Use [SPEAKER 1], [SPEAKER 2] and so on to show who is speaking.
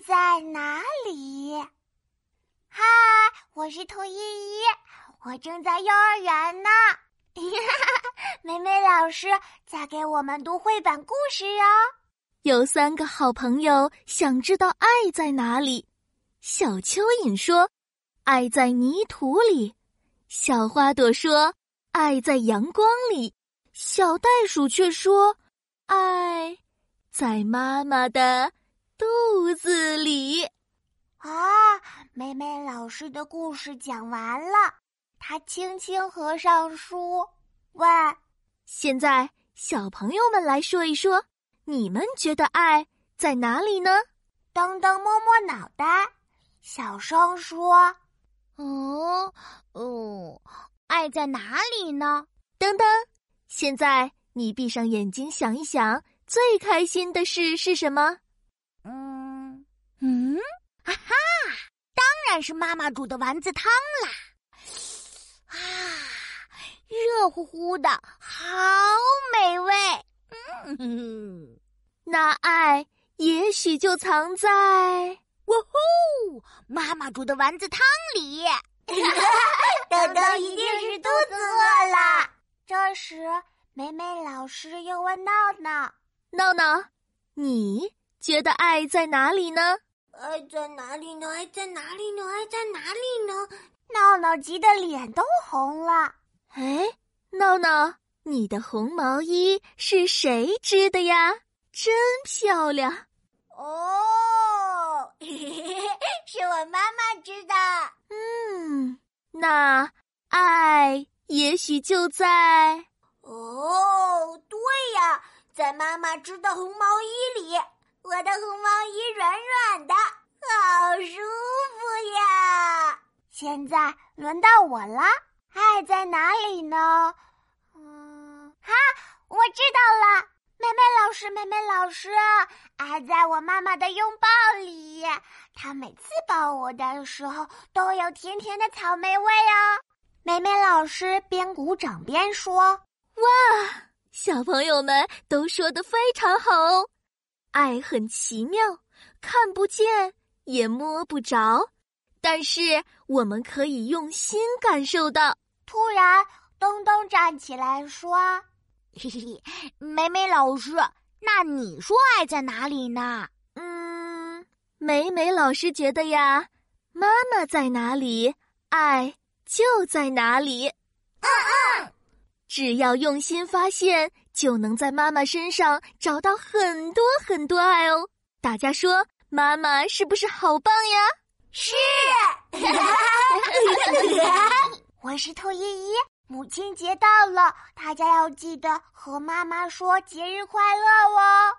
[SPEAKER 1] 在哪里？嗨，我是兔依依，我正在幼儿园呢。美美老师在给我们读绘本故事哦。
[SPEAKER 2] 有三个好朋友想知道爱在哪里。小蚯蚓说：“爱在泥土里。”小花朵说：“爱在阳光里。”小袋鼠却说：“爱在妈妈的肚子里。”
[SPEAKER 1] 啊，美美老师的故事讲完了，她轻轻合上书，问：“
[SPEAKER 2] 现在小朋友们来说一说，你们觉得爱在哪里呢？”
[SPEAKER 1] 噔噔摸摸脑袋，小声说：“
[SPEAKER 3] 哦，哦，爱在哪里呢？”
[SPEAKER 2] 噔噔，现在你闭上眼睛想一想，最开心的事是什么？
[SPEAKER 3] 嗯嗯。啊哈！当然是妈妈煮的丸子汤啦！啊，热乎乎的，好美味。
[SPEAKER 2] 嗯，那爱也许就藏在……
[SPEAKER 3] 哇呼！妈妈煮的丸子汤里。
[SPEAKER 1] 豆豆一定是肚子饿了。这时，美美老师又问闹闹：“
[SPEAKER 2] 闹闹，你觉得爱在哪里呢？”
[SPEAKER 1] 爱在哪里呢？爱在哪里呢？爱在哪里呢？闹闹急得脸都红了。
[SPEAKER 2] 哎，闹闹，你的红毛衣是谁织的呀？真漂亮！
[SPEAKER 1] 哦，是我妈妈织的。
[SPEAKER 2] 嗯，那爱也许就在……
[SPEAKER 1] 哦，对呀，在妈妈织的红毛衣里。我的红毛衣软软的，好舒服呀！现在轮到我了，爱在哪里呢？嗯，哈，我知道了，美美老师，美美老师，爱在我妈妈的拥抱里。她每次抱我的时候，都有甜甜的草莓味哦。美美老师边鼓掌边说：“
[SPEAKER 2] 哇，小朋友们都说的非常好哦。”爱很奇妙，看不见也摸不着，但是我们可以用心感受到。
[SPEAKER 1] 突然，东东站起来说：“
[SPEAKER 3] 嘿嘿，美美老师，那你说爱在哪里呢？”
[SPEAKER 2] 嗯，美美老师觉得呀，妈妈在哪里，爱就在哪里。
[SPEAKER 1] 嗯嗯，
[SPEAKER 2] 只要用心发现。就能在妈妈身上找到很多很多爱哦！大家说，妈妈是不是好棒呀？
[SPEAKER 1] 是。我是兔依依，母亲节到了，大家要记得和妈妈说节日快乐哦。